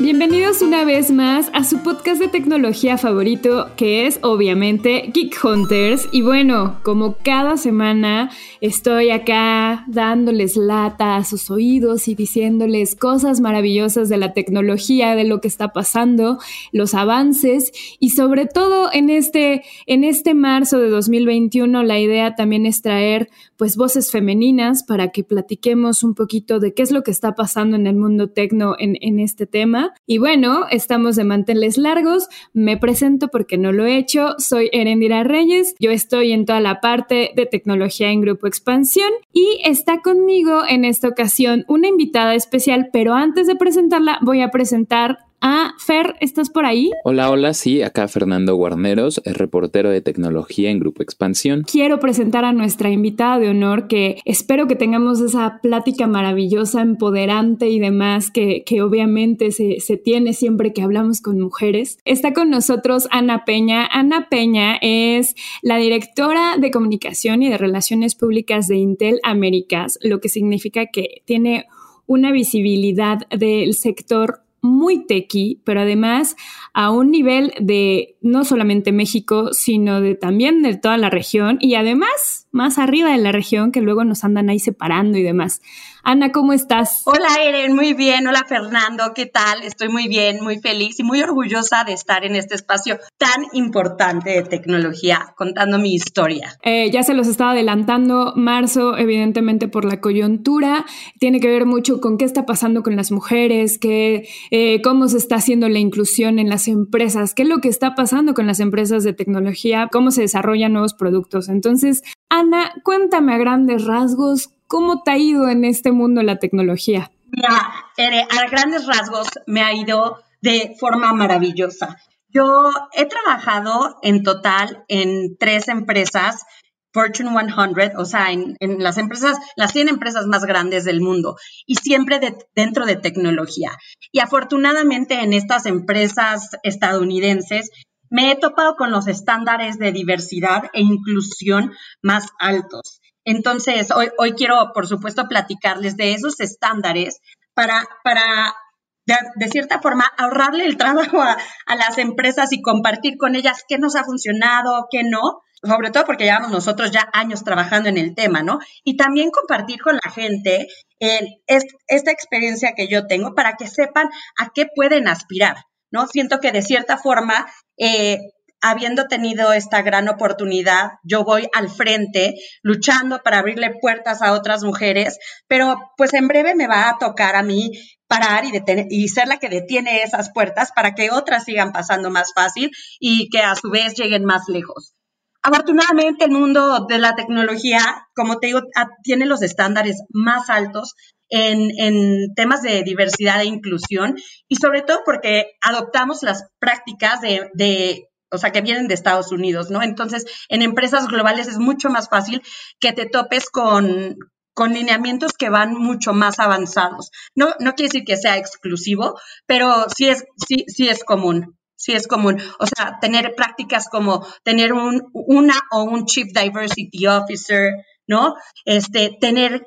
Bienvenidos una vez más a su podcast de tecnología favorito, que es obviamente Geek Hunters. Y bueno, como cada semana estoy acá dándoles lata a sus oídos y diciéndoles cosas maravillosas de la tecnología, de lo que está pasando, los avances y sobre todo en este, en este marzo de 2021 la idea también es traer pues voces femeninas para que platiquemos un poquito de qué es lo que está pasando en el mundo tecno en, este tema. Y bueno, estamos de manteles largos. Me presento porque no lo he hecho. Soy Erendira Reyes. Yo estoy en toda la parte de tecnología en Grupo Expansión y está conmigo en esta ocasión una invitada especial, pero antes de presentarla voy a presentar Ah, Fer, ¿estás por ahí? Hola, hola, sí, acá Fernando Guarneros, es reportero de tecnología en Grupo Expansión. Quiero presentar a nuestra invitada de honor que espero que tengamos esa plática maravillosa, empoderante y demás que, que obviamente se, se tiene siempre que hablamos con mujeres. Está con nosotros Ana Peña. Ana Peña es la directora de comunicación y de relaciones públicas de Intel Américas, lo que significa que tiene una visibilidad del sector muy tequi, pero además a un nivel de no solamente México, sino de también de toda la región. Y además más arriba de la región que luego nos andan ahí separando y demás. Ana, ¿cómo estás? Hola, Eren, muy bien. Hola, Fernando, ¿qué tal? Estoy muy bien, muy feliz y muy orgullosa de estar en este espacio tan importante de tecnología contando mi historia. Eh, ya se los estaba adelantando, marzo, evidentemente por la coyuntura, tiene que ver mucho con qué está pasando con las mujeres, qué, eh, cómo se está haciendo la inclusión en las empresas, qué es lo que está pasando con las empresas de tecnología, cómo se desarrollan nuevos productos. Entonces, Ana, cuéntame a grandes rasgos cómo te ha ido en este mundo la tecnología. A grandes rasgos me ha ido de forma maravillosa. Yo he trabajado en total en tres empresas Fortune 100, o sea, en, las empresas, las 100 empresas más grandes del mundo y siempre dentro de tecnología. Y afortunadamente en estas empresas estadounidenses me he topado con los estándares de diversidad e inclusión más altos. Entonces, hoy, quiero, por supuesto, platicarles de esos estándares para, para de, cierta forma, ahorrarle el trabajo a, las empresas y compartir con ellas qué nos ha funcionado, qué no, sobre todo porque llevamos nosotros ya años trabajando en el tema, ¿no? Y también compartir con la gente esta experiencia que yo tengo para que sepan a qué pueden aspirar. ¿No? Siento que de cierta forma, eh, habiendo tenido esta gran oportunidad, yo voy al frente luchando para abrirle puertas a otras mujeres, pero pues en breve me va a tocar a mí parar y, detener, y ser la que detiene esas puertas para que otras sigan pasando más fácil y que a su vez lleguen más lejos. Afortunadamente el mundo de la tecnología, como te digo, tiene los estándares más altos en, temas de diversidad e inclusión y sobre todo porque adoptamos las prácticas de, o sea, que vienen de Estados Unidos, ¿no? Entonces, en empresas globales es mucho más fácil que te topes con, con lineamientos que van mucho más avanzados. No, no quiere decir que sea exclusivo, pero sí es, sí, sí es común. Sí es común. O sea, tener prácticas como tener un, una o un Chief Diversity Officer, ¿no? Este, tener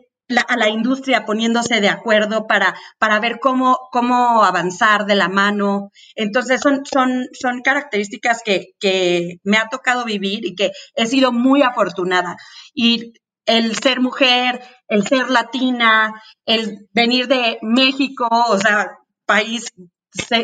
a la industria poniéndose de acuerdo para, para ver cómo, cómo avanzar de la mano. Entonces, son, son, son características que, que me ha tocado vivir y que he sido muy afortunada. Y el ser mujer, el ser latina, el venir de México, o sea, país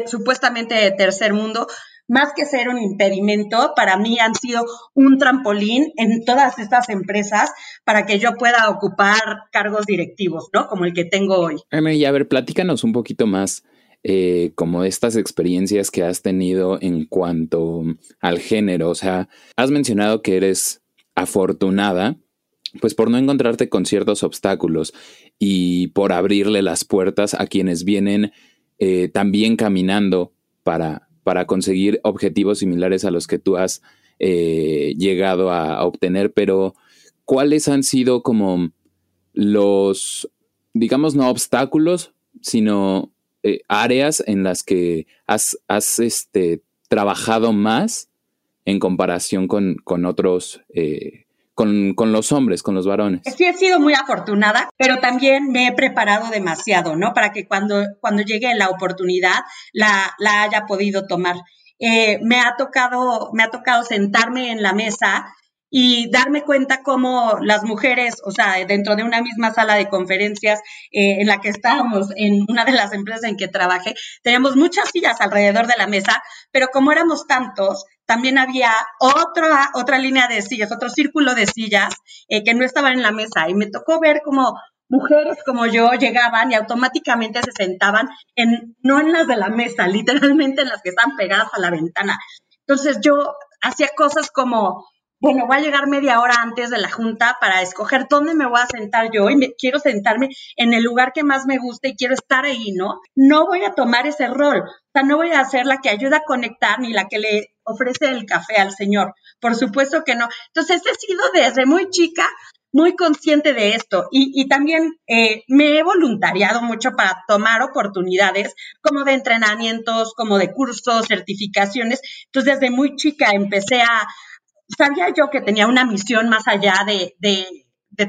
supuestamente de tercer mundo, más que ser un impedimento, para mí han sido un trampolín en todas estas empresas para que yo pueda ocupar cargos directivos, ¿no? Como el que tengo hoy. Y a ver, platícanos un poquito más. Eh, como estas experiencias que has tenido en cuanto al género. O sea, has mencionado que eres afortunada, pues por no encontrarte con ciertos obstáculos y por abrirle las puertas a quienes vienen eh, también caminando para para conseguir objetivos similares a los que tú has eh, llegado a, obtener, pero ¿cuáles han sido como los, digamos, no obstáculos, sino eh, áreas en las que has, has este, trabajado más en comparación con, con otros, con, con, los hombres, con los varones? Sí, he sido muy afortunada, pero también me he preparado demasiado, ¿no? Para que cuando, cuando llegue la oportunidad la, la haya podido tomar. Eh, me ha tocado, me ha tocado sentarme en la mesa y darme cuenta cómo las mujeres, o sea, dentro de una misma sala de conferencias eh, en la que estábamos, en una de las empresas en que trabajé, teníamos muchas sillas alrededor de la mesa, pero como éramos tantos, también había otra, otra línea de sillas, otro círculo de sillas eh, que no estaban en la mesa y me tocó ver cómo mujeres como yo llegaban y automáticamente se sentaban en, no en las de la mesa, literalmente en las que están pegadas a la ventana. Entonces yo hacía cosas como, bueno, voy a llegar media hora antes de la junta para escoger dónde me voy a sentar yo y me, quiero sentarme en el lugar que más me gusta y quiero estar ahí, ¿no? No voy a tomar ese rol, o sea, no voy a ser la que ayuda a conectar ni la que le ofrece el café al señor, por supuesto que no. Entonces he sido desde muy chica muy consciente de esto y, y también eh, me he voluntariado mucho para tomar oportunidades como de entrenamientos, como de cursos, certificaciones. Entonces desde muy chica empecé a, sabía yo que tenía una misión más allá de, de,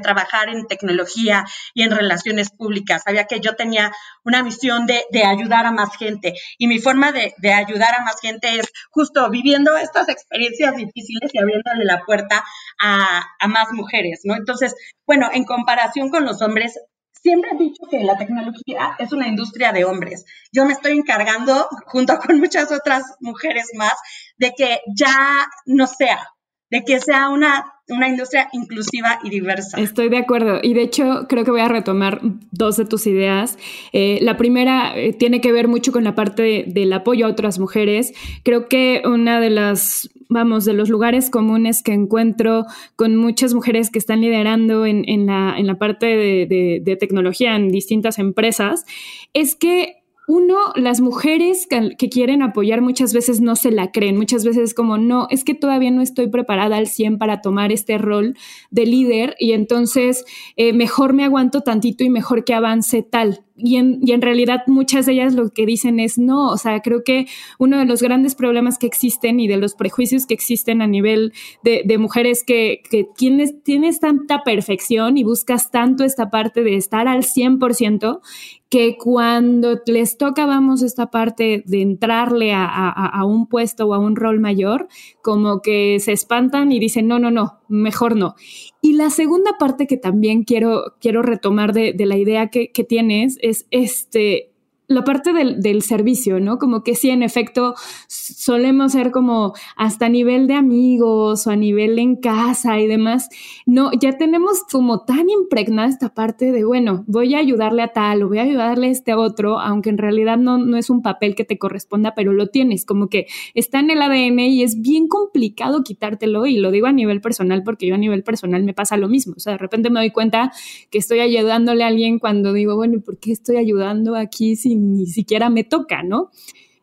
trabajar en tecnología y en relaciones públicas. Sabía que yo tenía una misión de, de ayudar a más gente y mi forma de, ayudar a más gente es justo viviendo estas experiencias difíciles y abriéndole la puerta a, a más mujeres, ¿no? Entonces, bueno, en comparación con los hombres, siempre he dicho que la tecnología es una industria de hombres. Yo me estoy encargando, junto con muchas otras mujeres más, de que ya no sea de que sea una, una industria inclusiva y diversa. Estoy de acuerdo y de hecho creo que voy a retomar dos de tus ideas. Eh, la primera eh, tiene que ver mucho con la parte del apoyo a otras mujeres. Creo que una de las, vamos, de los lugares comunes que encuentro con muchas mujeres que están liderando en, en, la, en la, parte de, de, de tecnología en distintas empresas es que uno, las mujeres que, quieren apoyar muchas veces no se la creen, muchas veces como, no, es que todavía no estoy preparada al 100 para tomar este rol de líder y entonces eh, mejor me aguanto tantito y mejor que avance tal y en, realidad muchas de ellas lo que dicen es no, o sea, creo que uno de los grandes problemas que existen y de los prejuicios que existen a nivel de, mujeres que, que tienes, tienes tanta perfección y buscas tanto esta parte de estar al 100%, que cuando les toca, vamos, esta parte de entrarle a, a, un puesto o a un rol mayor, como que se espantan y dicen, no, no, no, mejor no. Y la segunda parte que también quiero, quiero retomar de, de la idea que, que, tienes es este, la parte del, del, servicio, ¿no? Como que sí, en efecto, solemos ser como hasta a nivel de amigos o a nivel en casa y demás. No, ya tenemos como tan impregnada esta parte de, bueno, voy a ayudarle a tal o voy a ayudarle a este otro, aunque en realidad no, no es un papel que te corresponda, pero lo tienes, como que está en el ADN y es bien complicado quitártelo y lo digo a nivel personal porque yo a nivel personal me pasa lo mismo. O sea, de repente me doy cuenta que estoy ayudándole a alguien cuando digo, bueno, ¿por qué estoy ayudando aquí sin ni siquiera me toca, ¿no?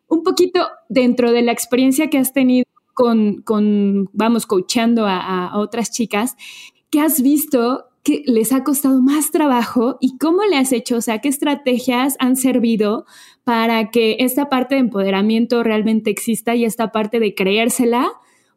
Un poquito dentro de la experiencia que has tenido con, con vamos, coachando a, otras chicas, ¿qué has visto que les ha costado más trabajo y cómo le has hecho? O sea, ¿qué estrategias han servido para que esta parte de empoderamiento realmente exista y esta parte de creérsela?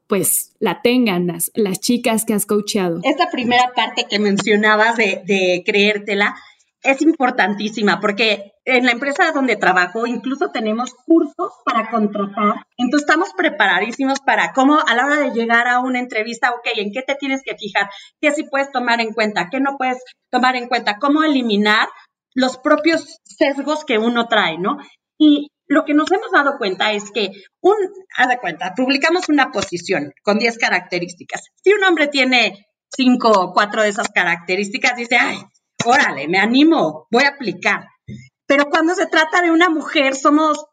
pues la tengan las, las chicas que has coachado. Esta primera parte que mencionabas de, de creértela, es importantísima porque en la empresa donde trabajo incluso tenemos cursos para contratar. Entonces estamos preparadísimos para cómo a la hora de llegar a una entrevista, ok, ¿en qué te tienes que fijar? ¿Qué sí puedes tomar en cuenta? ¿Qué no puedes tomar en cuenta? ¿Cómo eliminar los propios sesgos que uno trae, ¿no? Y lo que nos hemos dado cuenta es que un, haz de cuenta, publicamos una posición con 10 características. Si un hombre tiene cinco o cuatro de esas características, dice, ay, órale, me animo, voy a aplicar. Pero cuando se trata de una mujer, somos,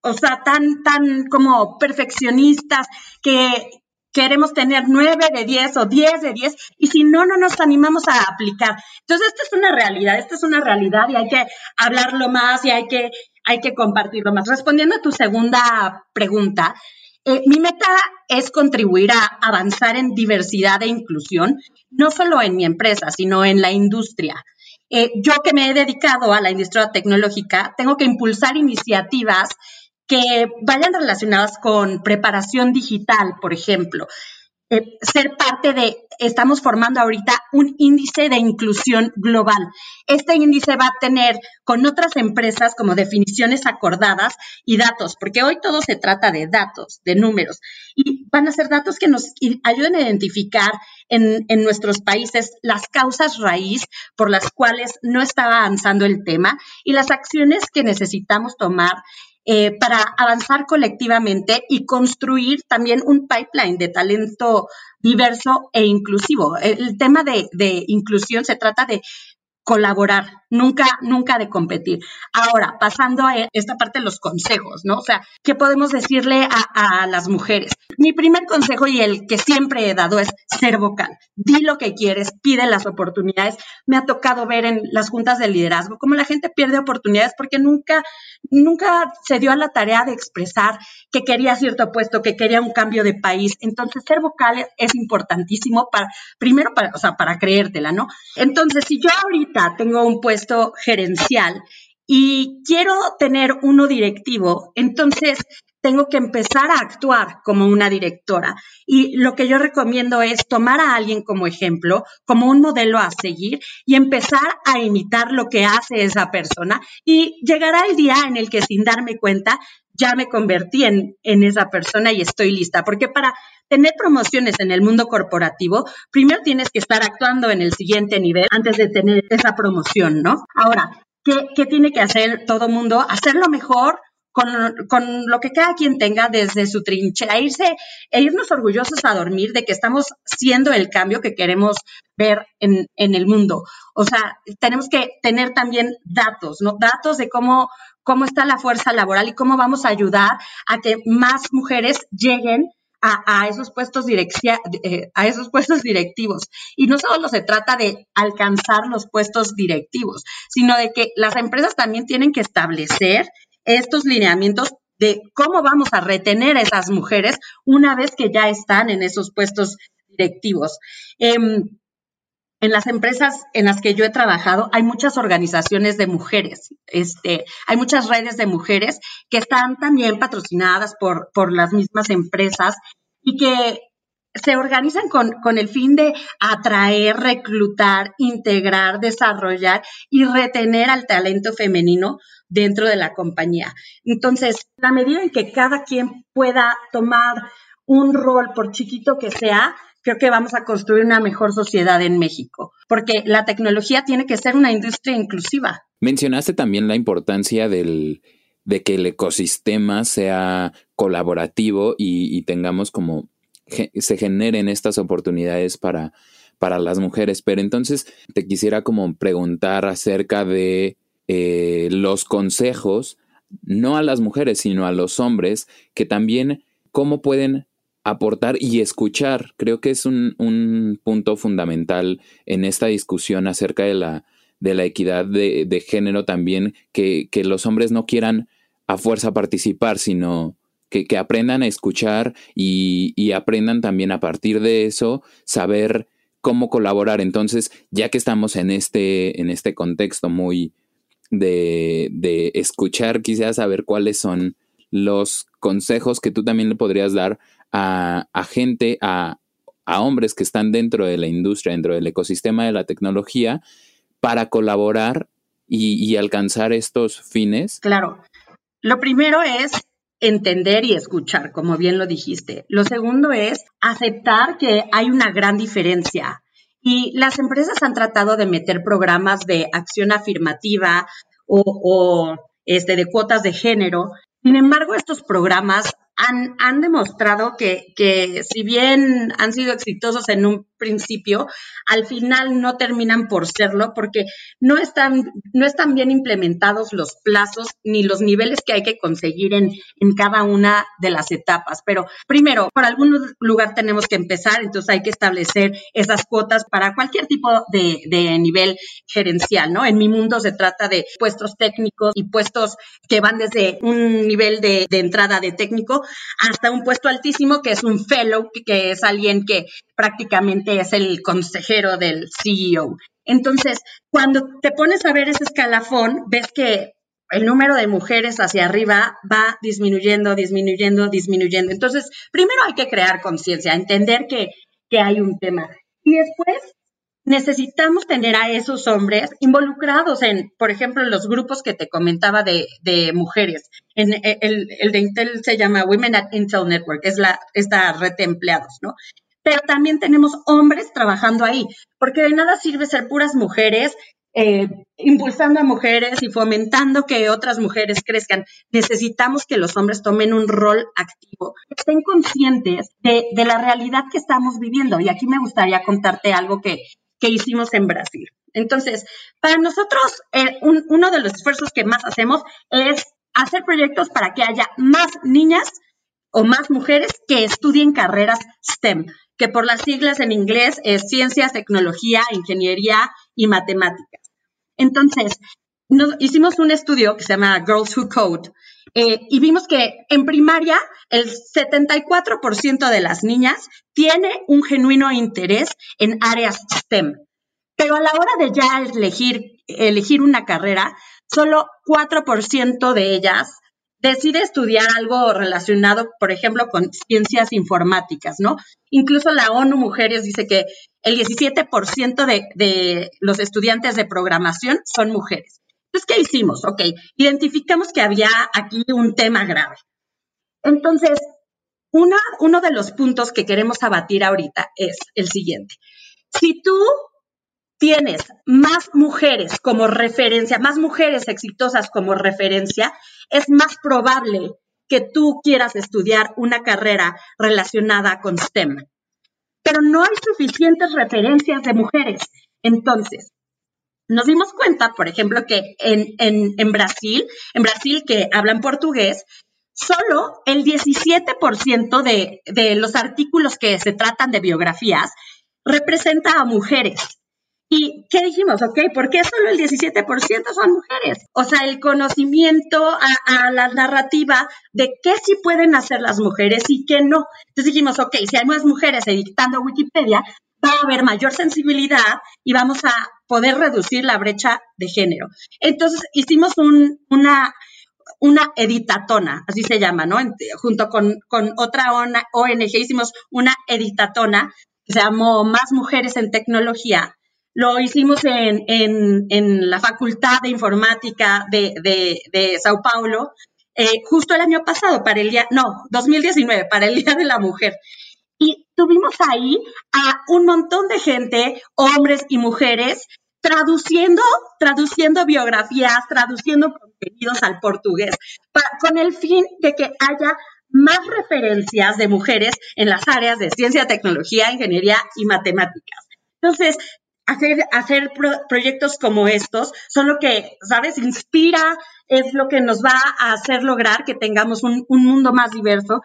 o sea, tan, tan como perfeccionistas que queremos tener nueve de diez o diez de diez y si no, no nos animamos a aplicar. Entonces, esta es una realidad, esta es una realidad y hay que hablarlo más y hay que, hay que compartirlo más. Respondiendo a tu segunda pregunta, eh, mi meta es contribuir a avanzar en diversidad e inclusión, no solo en mi empresa, sino en la industria. Eh, yo que me he dedicado a la industria tecnológica, tengo que impulsar iniciativas que vayan relacionadas con preparación digital, por ejemplo. Eh, ser parte de, estamos formando ahorita un índice de inclusión global. Este índice va a tener con otras empresas como definiciones acordadas y datos, porque hoy todo se trata de datos, de números, y van a ser datos que nos ayuden a identificar en, en nuestros países las causas raíz por las cuales no está avanzando el tema y las acciones que necesitamos tomar eh, para avanzar colectivamente y construir también un pipeline de talento diverso e inclusivo. El, tema de, de inclusión se trata de colaborar, nunca, nunca de competir. Ahora, pasando a esta parte de los consejos, ¿no? O sea, ¿qué podemos decirle a, las mujeres? Mi primer consejo y el que siempre he dado es ser vocal. Di lo que quieres, pide las oportunidades. Me ha tocado ver en las juntas de liderazgo cómo la gente pierde oportunidades porque nunca, nunca se dio a la tarea de expresar que quería cierto puesto, que quería un cambio de país. Entonces, ser vocal es importantísimo para, primero, para, o sea, para creértela, ¿no? Entonces, si yo ahorita tengo un puesto gerencial y quiero tener uno directivo, entonces tengo que empezar a actuar como una directora. Y lo que yo recomiendo es tomar a alguien como ejemplo, como un modelo a seguir y empezar a imitar lo que hace esa persona. Y llegará el día en el que sin darme cuenta ya me convertí en, en esa persona y estoy lista. Porque para tener promociones en el mundo corporativo, primero tienes que estar actuando en el siguiente nivel antes de tener esa promoción, ¿no? Ahora, ¿qué, tiene que hacer todo mundo? Hacerlo mejor, con, lo que cada quien tenga desde su trinchera, irse, e irnos orgullosos a dormir de que estamos siendo el cambio que queremos ver en, en, el mundo. O sea, tenemos que tener también datos, ¿no? Datos de cómo, cómo está la fuerza laboral y cómo vamos a ayudar a que más mujeres lleguen a, esos puestos eh, a esos puestos directivos. Y no solo se trata de alcanzar los puestos directivos, sino de que las empresas también tienen que establecer estos lineamientos de cómo vamos a retener a esas mujeres una vez que ya están en esos puestos directivos. Em, en las empresas en las que yo he trabajado hay muchas organizaciones de mujeres, este, hay muchas redes de mujeres que están también patrocinadas por, por las mismas empresas y que se organizan con, con, el fin de atraer, reclutar, integrar, desarrollar y retener al talento femenino dentro de la compañía. Entonces, la medida en que cada quien pueda tomar un rol, por chiquito que sea, creo que vamos a construir una mejor sociedad en México, porque la tecnología tiene que ser una industria inclusiva. Mencionaste también la importancia del, de que el ecosistema sea colaborativo y, tengamos como se generen estas oportunidades para, para las mujeres. Pero entonces te quisiera como preguntar acerca de eh, los consejos, no a las mujeres, sino a los hombres, que también cómo pueden aportar y escuchar. Creo que es un, punto fundamental en esta discusión acerca de la, de la equidad de, género también, que, los hombres no quieran a fuerza participar, sino que, aprendan a escuchar y, y, aprendan también a partir de eso saber cómo colaborar. Entonces, ya que estamos en este, en este contexto muy de, de escuchar, quisiera saber cuáles son los consejos que tú también le podrías dar a, gente, a, hombres que están dentro de la industria, dentro del ecosistema de la tecnología, para colaborar y, alcanzar estos fines? Claro. Lo primero es entender y escuchar, como bien lo dijiste. Lo segundo es aceptar que hay una gran diferencia. Y las empresas han tratado de meter programas de acción afirmativa o, o este, de cuotas de género. Sin embargo, estos programas han, han demostrado que, que, si bien han sido exitosos en un principio, al final no terminan por serlo porque no están, no están bien implementados los plazos ni los niveles que hay que conseguir en, en cada una de las etapas. Pero primero, por algún lugar tenemos que empezar, entonces hay que establecer esas cuotas para cualquier tipo de, de nivel gerencial, ¿no? En mi mundo se trata de puestos técnicos y puestos que van desde un nivel de, de entrada de técnico hasta un puesto altísimo que es un fellow, que es alguien que prácticamente es el consejero del CEO. Entonces, cuando te pones a ver ese escalafón, ves que el número de mujeres hacia arriba va disminuyendo, disminuyendo, disminuyendo. Entonces, primero hay que crear conciencia, entender que, que hay un tema. Y después necesitamos tener a esos hombres involucrados en, por ejemplo, los grupos que te comentaba de, mujeres. En, el, el, de Intel se llama Women at Intel Network, es la, esta red de empleados, ¿no? Pero también tenemos hombres trabajando ahí, porque de nada sirve ser puras mujeres eh, impulsando a mujeres y fomentando que otras mujeres crezcan. Necesitamos que los hombres tomen un rol activo, estén conscientes de, la realidad que estamos viviendo. Y aquí me gustaría contarte algo que, hicimos en Brasil. Entonces, para nosotros, eh, uno de los esfuerzos que más hacemos es hacer proyectos para que haya más niñas o más mujeres que estudien carreras STEM, que por las siglas en inglés es ciencias, tecnología, ingeniería y matemáticas. Entonces, hicimos un estudio que se llama Girls Who Code eh, y vimos que en primaria el 74% de las niñas tiene un genuino interés en áreas STEM, pero a la hora de ya elegir, elegir una carrera, solo 4% de ellas decide estudiar algo relacionado, por ejemplo, con ciencias informáticas, ¿no? Incluso la ONU Mujeres dice que el 17% de, de los estudiantes de programación son mujeres. Entonces, ¿qué hicimos? Ok, identificamos que había aquí un tema grave. Entonces, una, uno de los puntos que queremos abatir ahorita es el siguiente. Si tú tienes más mujeres como referencia, más mujeres exitosas como referencia, es más probable que tú quieras estudiar una carrera relacionada con STEM. Pero no hay suficientes referencias de mujeres. Entonces, nos dimos cuenta, por ejemplo, que en, en Brasil, en Brasil que hablan portugués, solo el 17% de, de los artículos que se tratan de biografías representa a mujeres. ¿Y qué dijimos? Ok, ¿por qué solo el 17% son mujeres? O sea, el conocimiento a, la narrativa de qué sí pueden hacer las mujeres y qué no. Entonces dijimos, ok, si hay más mujeres editando Wikipedia, va a haber mayor sensibilidad y vamos a poder reducir la brecha de género. Entonces hicimos una, una editatona, así se llama, ¿no? Junto con, con otra ONG hicimos una editatona que se llamó Más Mujeres en Tecnología lo hicimos en, en, la Facultad de Informática de, de, Sao Paulo, eh, justo el año pasado, para el día, no, 2019, para el Día de la Mujer. Y tuvimos ahí a un montón de gente, hombres y mujeres, traduciendo, traduciendo biografías, traduciendo contenidos al portugués, con el fin de que haya más referencias de mujeres en las áreas de ciencia, tecnología, ingeniería y matemáticas. Entonces, hacer, hacer proyectos como estos son lo que, ¿sabes? Inspira, es lo que nos va a hacer lograr que tengamos un, un mundo más diverso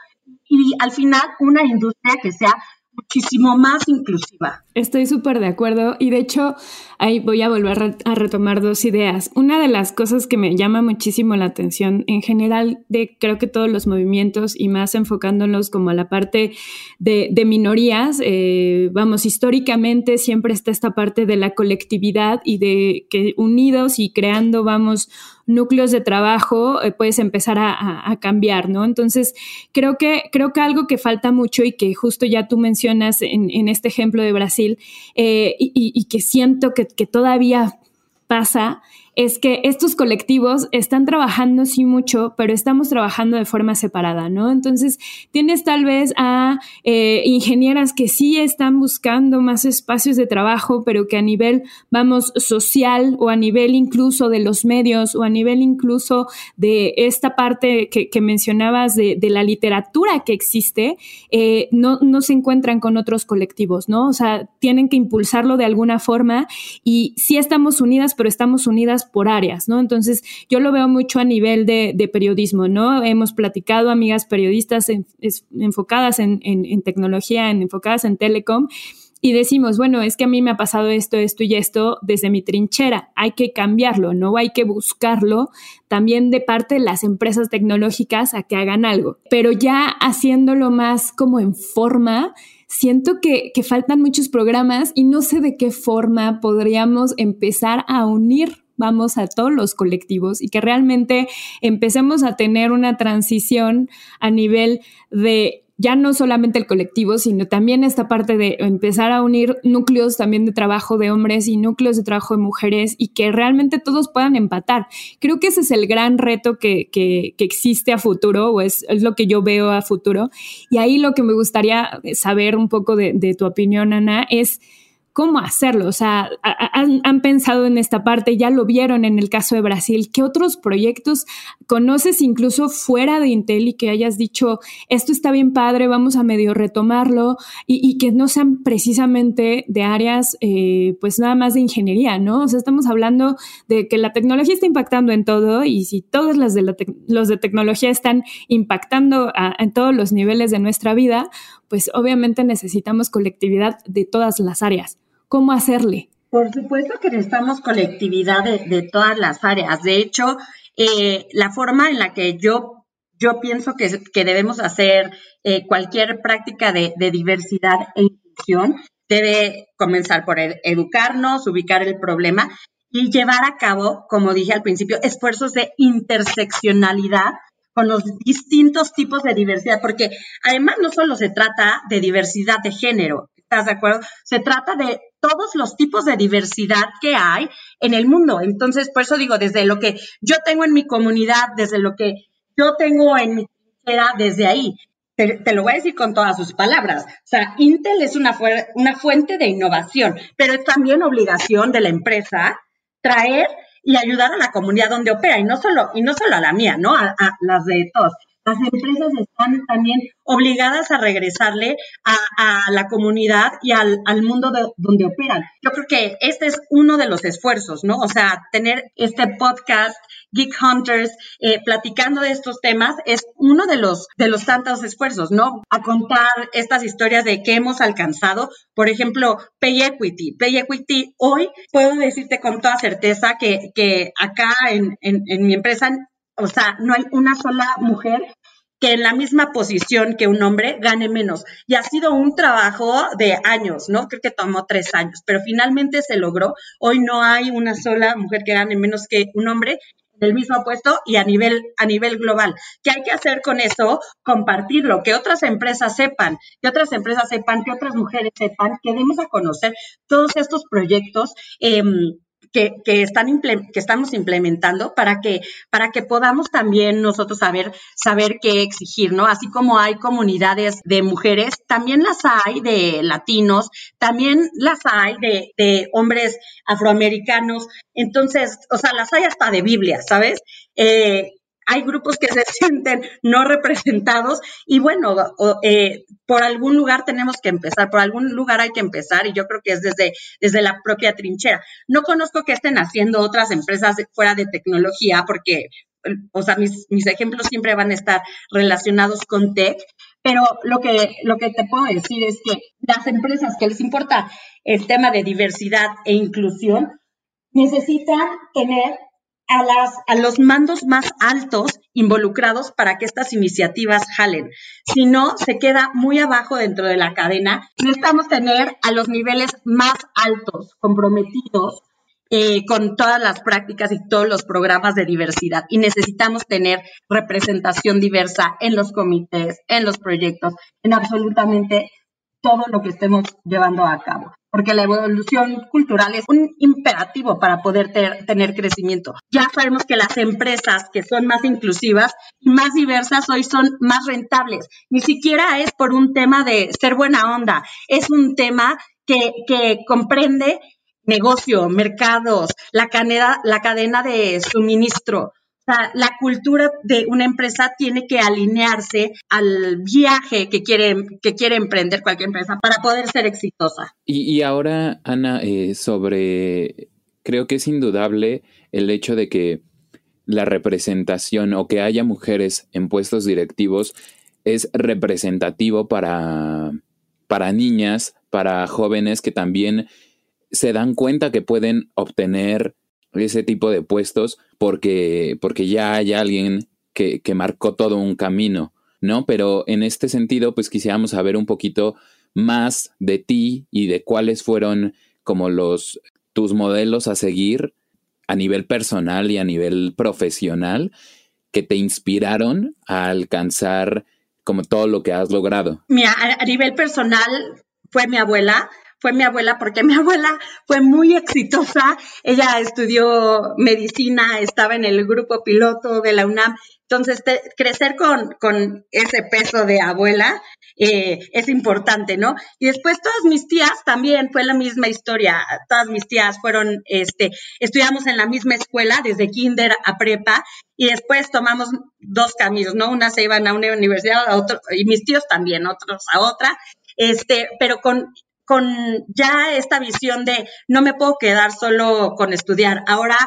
y al final una industria que sea muchísimo más inclusiva. Estoy súper de acuerdo y de hecho ahí voy a volver a retomar dos ideas. Una de las cosas que me llama muchísimo la atención en general de creo que todos los movimientos y más enfocándolos como a la parte de, minorías, eh, vamos, históricamente siempre está esta parte de la colectividad y de que unidos y creando, vamos, núcleos de trabajo, eh, puedes empezar a, cambiar, ¿no? Entonces, creo que, creo que algo que falta mucho y que justo ya tú mencionas en, este ejemplo de Brasil eh, y, que siento que, que todavía pasa es que estos colectivos están trabajando sí mucho, pero estamos trabajando de forma separada, ¿no? Entonces, tienes tal vez a eh, ingenieras que sí están buscando más espacios de trabajo, pero que a nivel, vamos, social o a nivel incluso de los medios o a nivel incluso de esta parte que, mencionabas de, la literatura que existe, eh, no, no se encuentran con otros colectivos, ¿no? O sea, tienen que impulsarlo de alguna forma y sí estamos unidas, pero estamos unidas por áreas, ¿no? Entonces, yo lo veo mucho a nivel de, periodismo, ¿no? Hemos platicado, amigas periodistas enfocadas en, tecnología, enfocadas en telecom, y decimos, bueno, es que a mí me ha pasado esto, esto y esto desde mi trinchera, hay que cambiarlo, no hay que buscarlo también de parte de las empresas tecnológicas a que hagan algo, pero ya haciéndolo más como en forma, siento que, faltan muchos programas y no sé de qué forma podríamos empezar a unir vamos a todos los colectivos y que realmente empecemos a tener una transición a nivel de ya no solamente el colectivo, sino también esta parte de empezar a unir núcleos también de trabajo de hombres y núcleos de trabajo de mujeres y que realmente todos puedan empatar. Creo que ese es el gran reto que, que, existe a futuro o es, es, lo que yo veo a futuro. Y ahí lo que me gustaría saber un poco de, de tu opinión, Ana, es cómo hacerlo. O sea, han, pensado en esta parte, ya lo vieron en el caso de Brasil. ¿Qué otros proyectos conoces incluso fuera de Intel y que hayas dicho, esto está bien padre, vamos a medio retomarlo y, que no sean precisamente de áreas, eh, pues nada más de ingeniería, ¿no? O sea, estamos hablando de que la tecnología está impactando en todo y si todos los de, los de tecnología están impactando en todos los niveles de nuestra vida, pues obviamente necesitamos colectividad de todas las áreas. ¿Cómo hacerle? Por supuesto que necesitamos colectividad de, todas las áreas. De hecho, eh, la forma en la que yo, yo pienso que, debemos hacer eh, cualquier práctica de, diversidad e inclusión debe comenzar por educarnos, ubicar el problema y llevar a cabo, como dije al principio, esfuerzos de interseccionalidad con los distintos tipos de diversidad, porque además no solo se trata de diversidad de género, ¿estás de acuerdo? Se trata de todos los tipos de diversidad que hay en el mundo. Entonces, por eso digo, desde lo que yo tengo en mi comunidad, desde lo que yo tengo en mi trinchera, desde ahí. Te, lo voy a decir con todas sus palabras. O sea, Intel es una, fuente de innovación, pero es también obligación de la empresa traer y ayudar a la comunidad donde opera, y no solo, y no solo a la mía, ¿no? A, las de todos. Las empresas están también obligadas a regresarle a, la comunidad y al, mundo de, donde operan. Yo creo que este es uno de los esfuerzos, ¿no? O sea, tener este podcast, Geek Hunters, eh, platicando de estos temas, es uno de los, de los tantos esfuerzos, ¿no? A contar estas historias de qué hemos alcanzado. Por ejemplo, Pay Equity. Pay Equity, hoy puedo decirte con toda certeza que, que acá en, en mi empresa o sea, no hay una sola mujer que en la misma posición que un hombre gane menos. Y ha sido un trabajo de años, ¿no? Creo que tomó tres años, pero finalmente se logró. Hoy no hay una sola mujer que gane menos que un hombre en el mismo puesto y a nivel, a nivel global. ¿Qué hay que hacer con eso? Compartirlo, que otras empresas sepan, que otras empresas sepan, que otras mujeres sepan, que demos a conocer todos estos proyectos. Eh, que, están que estamos implementando para que, para que podamos también nosotros saber, saber qué exigir, ¿no? Así como hay comunidades de mujeres, también las hay de latinos, también las hay de, de hombres afroamericanos. Entonces, o sea, las hay hasta de Biblia, ¿sabes? Eh, hay grupos que se sienten no representados y bueno, eh, por algún lugar tenemos que empezar, por algún lugar hay que empezar y yo creo que es desde, desde la propia trinchera. No conozco qué estén haciendo otras empresas fuera de tecnología porque, o sea, mis, mis ejemplos siempre van a estar relacionados con tech, pero lo que, lo que te puedo decir es que las empresas que les importa el tema de diversidad e inclusión necesitan tener a, las, a los mandos más altos involucrados para que estas iniciativas jalen. Si no, se queda muy abajo dentro de la cadena. Necesitamos tener a los niveles más altos comprometidos eh, con todas las prácticas y todos los programas de diversidad. Y necesitamos tener representación diversa en los comités, en los proyectos, en absolutamente todo lo que estemos llevando a cabo porque la evolución cultural es un imperativo para poder tener crecimiento. Ya sabemos que las empresas que son más inclusivas y más diversas hoy son más rentables. Ni siquiera es por un tema de ser buena onda, es un tema que, que comprende negocio, mercados, la cadena, la cadena de suministro, sea, la cultura de una empresa tiene que alinearse al viaje que quiere, que quiere emprender cualquier empresa para poder ser exitosa. Y, ahora, Ana, eh, sobre, creo que es indudable el hecho de que la representación o que haya mujeres en puestos directivos es representativo para, para niñas, para jóvenes que también se dan cuenta que pueden obtener ese tipo de puestos porque, porque ya hay alguien que, que marcó todo un camino, ¿no? Pero en este sentido, pues quisiéramos saber un poquito, más de ti y de cuáles fueron como los tus modelos a seguir a nivel personal y a nivel profesional que te inspiraron a alcanzar como todo lo que has logrado? Mira, a, nivel personal fue mi abuela, fue mi abuela porque mi abuela fue muy exitosa. Ella estudió medicina, estaba en el grupo piloto de la UNAM. Entonces, crecer con, con, ese peso de abuela eh, es importante, ¿no? Y después todas mis tías también fue la misma historia. Todas mis tías fueron, este, estudiamos en la misma escuela desde kinder a prepa y después tomamos dos caminos, ¿no? Una se iban a una universidad, a otro, y mis tíos también, otros a otra, este, pero con con ya esta visión de no me puedo quedar solo con estudiar, ahora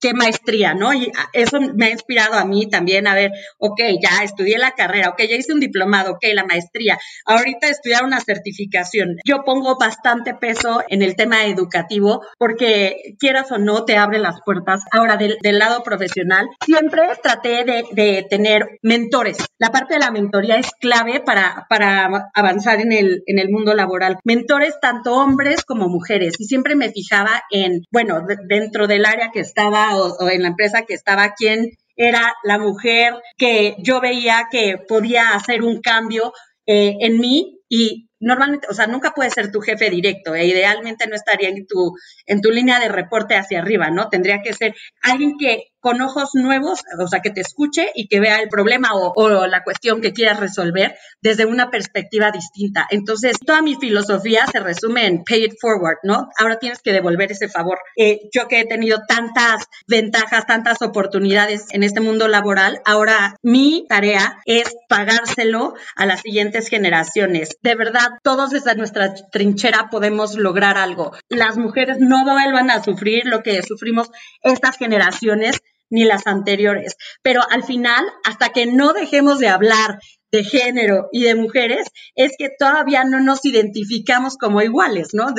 qué maestría, ¿no? Y eso me ha inspirado a mí también a ver, ok, ya estudié la carrera, ok, ya hice un diplomado, ok, la maestría, ahorita estudiar una certificación. Yo pongo bastante peso en el tema educativo porque quieras o no te abre las puertas. Ahora, del, lado profesional, siempre traté de, tener mentores. La parte de la mentoría es clave para, para avanzar en el, en el mundo laboral. Mentores tanto hombres como mujeres. Y siempre me fijaba en, bueno, dentro del área que estaba o, en la empresa que estaba, quién era la mujer que yo veía que podía hacer un cambio eh, en mí y normalmente, o sea, nunca puede ser tu jefe directo, e idealmente no estaría en tu, en tu línea de reporte hacia arriba, ¿no? Tendría que ser alguien que con ojos nuevos, o sea, que te escuche y que vea el problema o, la cuestión que quieras resolver desde una perspectiva distinta. Entonces, toda mi filosofía se resume en pay it forward, ¿no? Ahora tienes que devolver ese favor. Eh, yo que he tenido tantas ventajas, tantas oportunidades en este mundo laboral, ahora mi tarea es pagárselo a las siguientes generaciones. De verdad, todos desde nuestra trinchera podemos lograr algo. Las mujeres no vuelvan a sufrir lo que sufrimos estas generaciones ni las anteriores. Pero al final, hasta que no dejemos de hablar de género y de mujeres, es que todavía no nos identificamos como iguales, ¿no?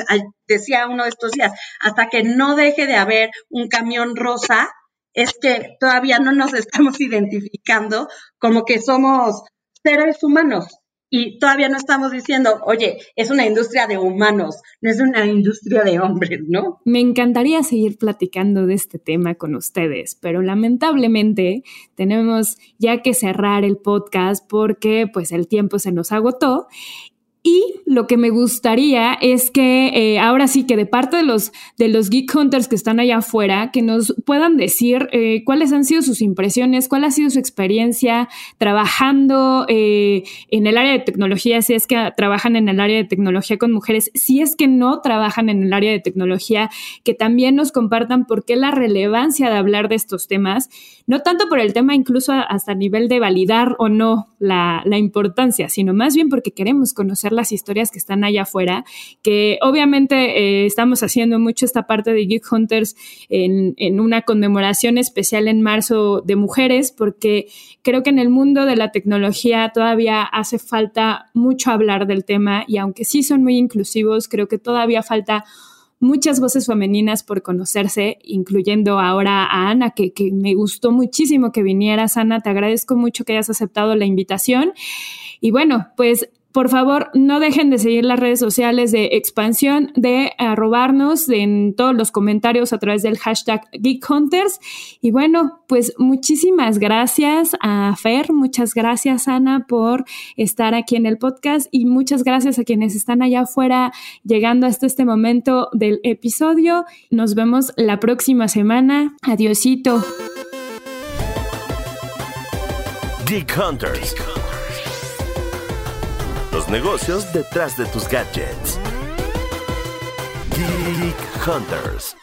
Decía uno de estos días, hasta que no deje de haber un camión rosa, es que todavía no nos estamos identificando como que somos seres humanos y todavía no estamos diciendo, oye, es una industria de humanos, no es una industria de hombres, ¿no? Me encantaría seguir platicando de este tema con ustedes, pero lamentablemente tenemos ya que cerrar el podcast porque pues el tiempo se nos agotó y lo que me gustaría es que eh, ahora sí que de parte de los, de los Geek Hunters que están allá afuera, que nos puedan decir eh, cuáles han sido sus impresiones, cuál ha sido su experiencia trabajando eh, en el área de tecnología, si es que trabajan en el área de tecnología con mujeres, si es que no trabajan en el área de tecnología, que también nos compartan por qué la relevancia de hablar de estos temas, no tanto por el tema incluso hasta nivel de validar o no la, la importancia, sino más bien porque queremos conocer las historias que están allá afuera, que obviamente eh, estamos haciendo mucho esta parte de Geek Hunters en, en una conmemoración especial en marzo de mujeres, porque creo que en el mundo de la tecnología todavía hace falta mucho hablar del tema y aunque sí son muy inclusivos, creo que todavía falta muchas voces femeninas por conocerse, incluyendo ahora a Ana, que, que, me gustó muchísimo que vinieras, Ana. Te agradezco mucho que hayas aceptado la invitación. Y bueno, pues por favor, no dejen de seguir las redes sociales de Expansión, de arrobarnos en todos los comentarios a través del hashtag GeekHunters. Y bueno, pues muchísimas gracias a Fer, muchas gracias Ana por estar aquí en el podcast y muchas gracias a quienes están allá afuera llegando hasta este momento del episodio. Nos vemos la próxima semana. Adiosito. Geek Hunters los negocios detrás de tus gadgets. Geek Hunters.